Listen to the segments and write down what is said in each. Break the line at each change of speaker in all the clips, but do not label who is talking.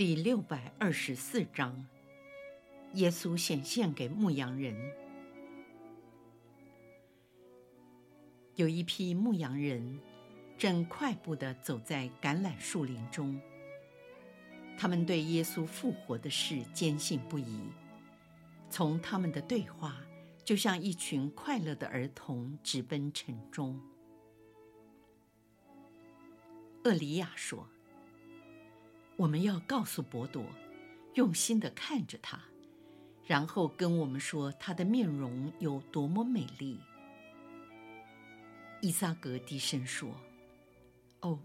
第六百二十四章，耶稣显现给牧羊人。有一批牧羊人正快步地走在橄榄树林中，他们对耶稣复活的事坚信不疑。从他们的对话，就像一群快乐的儿童直奔城中。厄里亚说。我们要告诉伯多，用心的看着他，然后跟我们说他的面容有多么美丽。伊撒格低声说：“哦，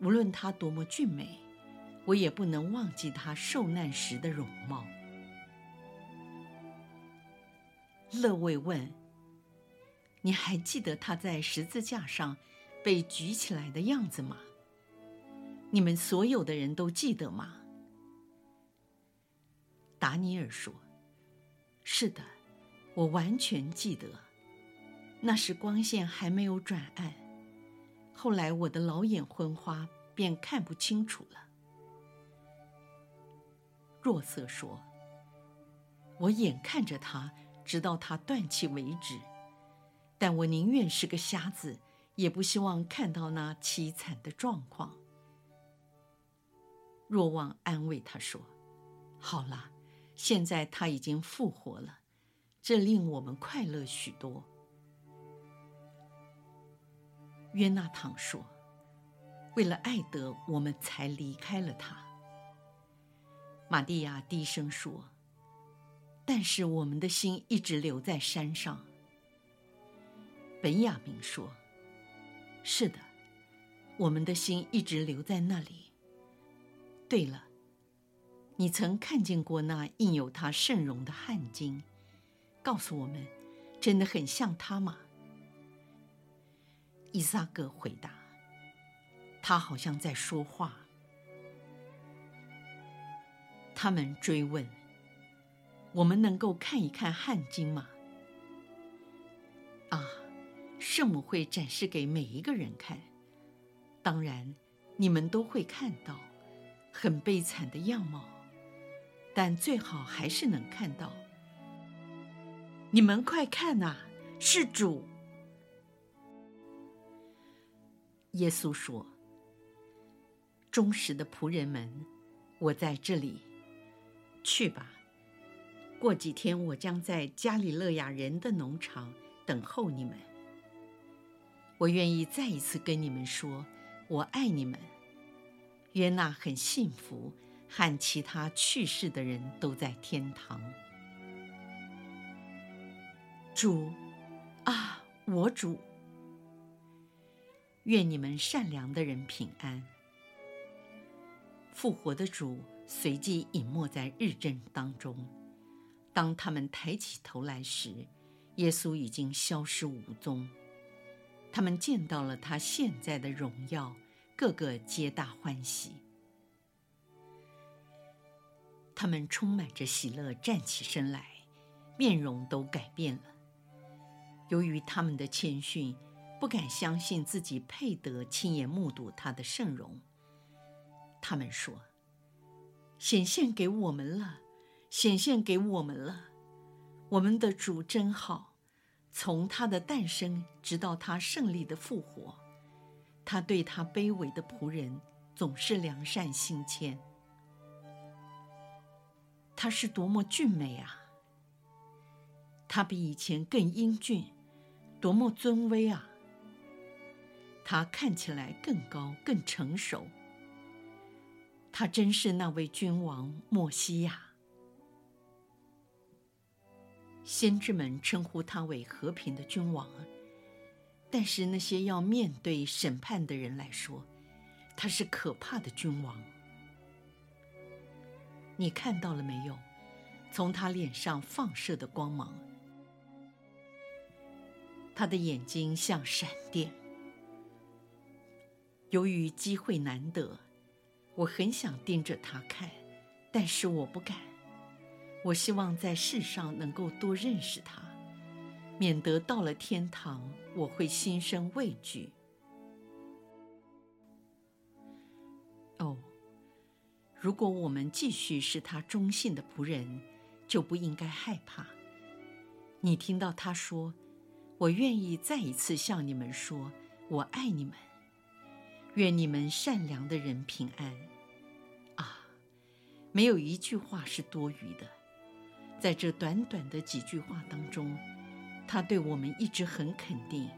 无论他多么俊美，我也不能忘记他受难时的容貌。”勒维问：“你还记得他在十字架上被举起来的样子吗？”你们所有的人都记得吗？达尼尔说：“是的，我完全记得。那时光线还没有转暗，后来我的老眼昏花，便看不清楚了。”若瑟说：“我眼看着他，直到他断气为止，但我宁愿是个瞎子，也不希望看到那凄惨的状况。”若望安慰他说：“好了，现在他已经复活了，这令我们快乐许多。”约纳堂说：“为了爱德，我们才离开了他。”玛蒂亚低声说：“但是我们的心一直留在山上。”本雅明说：“是的，我们的心一直留在那里。”对了，你曾看见过那印有他圣容的汗巾？告诉我们，真的很像他吗？伊萨格回答：“他好像在说话。”他们追问：“我们能够看一看汗巾吗？”啊，圣母会展示给每一个人看，当然，你们都会看到。很悲惨的样貌，但最好还是能看到。你们快看呐，是主！耶稣说：“忠实的仆人们，我在这里，去吧。过几天我将在加里勒亚人的农场等候你们。我愿意再一次跟你们说，我爱你们。”约纳很幸福，和其他去世的人都在天堂。主，啊，我主，愿你们善良的人平安。复活的主随即隐没在日正当中。当他们抬起头来时，耶稣已经消失无踪。他们见到了他现在的荣耀。个个皆大欢喜，他们充满着喜乐，站起身来，面容都改变了。由于他们的谦逊，不敢相信自己配得亲眼目睹他的圣容。他们说：“显现给我们了，显现给我们了。我们的主真好，从他的诞生直到他胜利的复活。”他对他卑微的仆人总是良善心谦。他是多么俊美啊！他比以前更英俊，多么尊威啊！他看起来更高、更成熟。他真是那位君王莫西亚。先知们称呼他为和平的君王。但是那些要面对审判的人来说，他是可怕的君王。你看到了没有？从他脸上放射的光芒，他的眼睛像闪电。由于机会难得，我很想盯着他看，但是我不敢。我希望在世上能够多认识他，免得到了天堂我会心生畏惧。哦，如果我们继续是他忠信的仆人，就不应该害怕。你听到他说：“我愿意再一次向你们说，我爱你们。愿你们善良的人平安。”啊，没有一句话是多余的。在这短短的几句话当中，他对我们一直很肯定，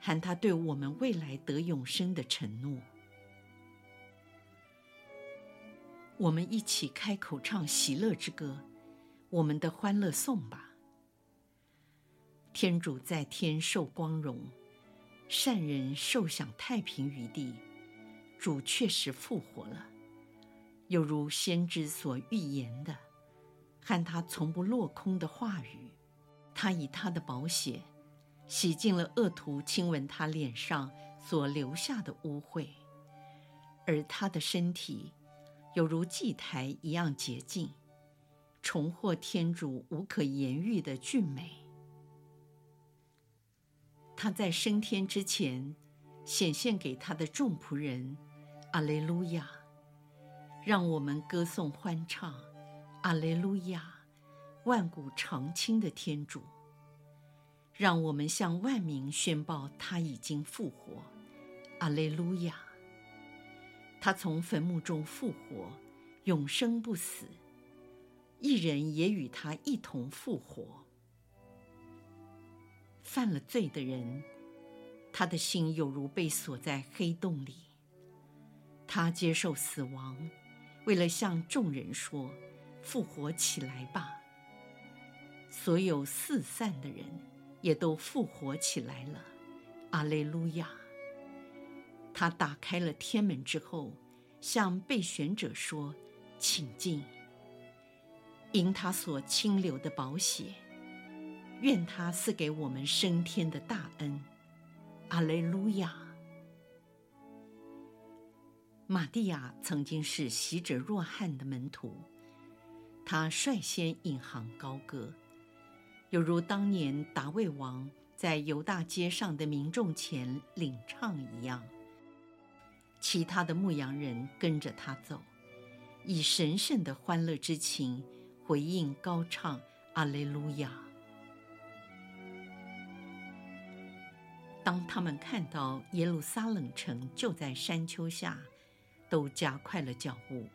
喊他对我们未来得永生的承诺。我们一起开口唱喜乐之歌，我们的欢乐颂吧。天主在天受光荣，善人受享太平余地。主确实复活了，有如先知所预言的。看他从不落空的话语，他以他的宝血洗净了恶徒亲吻他脸上所留下的污秽，而他的身体有如祭台一样洁净，重获天主无可言喻的俊美。他在升天之前显现给他的众仆人，阿肋路亚！让我们歌颂欢唱。阿肋路亚，万古长青的天主，让我们向万民宣报他已经复活。阿肋路亚，他从坟墓中复活，永生不死，一人也与他一同复活。犯了罪的人，他的心有如被锁在黑洞里，他接受死亡，为了向众人说。复活起来吧！所有四散的人也都复活起来了。阿肋路亚！他打开了天门之后，向被选者说：“请进。”因他所倾流的宝血，愿他赐给我们升天的大恩。阿肋路亚！玛蒂亚曾经是洗者若翰的门徒。他率先引吭高歌，犹如当年达味王在犹大街上的民众前领唱一样。其他的牧羊人跟着他走，以神圣的欢乐之情回应高唱阿肋路亚。当他们看到耶路撒冷城就在山丘下，都加快了脚步。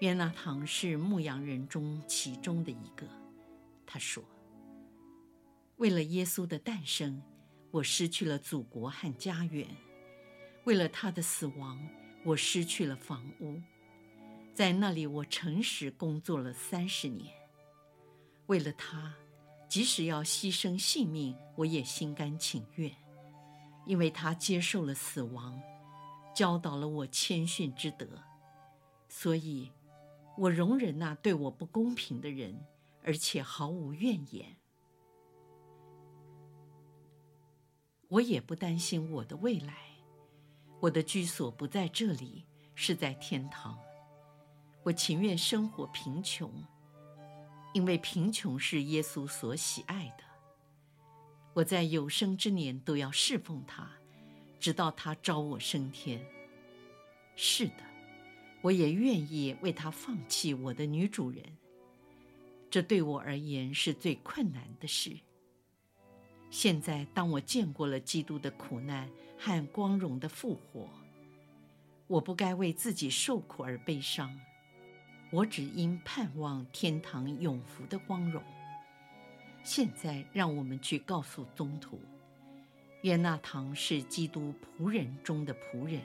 约纳堂是牧羊人中其中的一个，他说：“为了耶稣的诞生，我失去了祖国和家园；为了他的死亡，我失去了房屋。在那里，我诚实工作了三十年。为了他，即使要牺牲性命，我也心甘情愿，因为他接受了死亡，教导了我谦逊之德，所以。”我容忍那对我不公平的人，而且毫无怨言。我也不担心我的未来。我的居所不在这里，是在天堂。我情愿生活贫穷，因为贫穷是耶稣所喜爱的。我在有生之年都要侍奉他，直到他召我升天。是的。我也愿意为他放弃我的女主人，这对我而言是最困难的事。现在，当我见过了基督的苦难和光荣的复活，我不该为自己受苦而悲伤，我只因盼望天堂永福的光荣。现在，让我们去告诉宗徒，约纳堂是基督仆人中的仆人。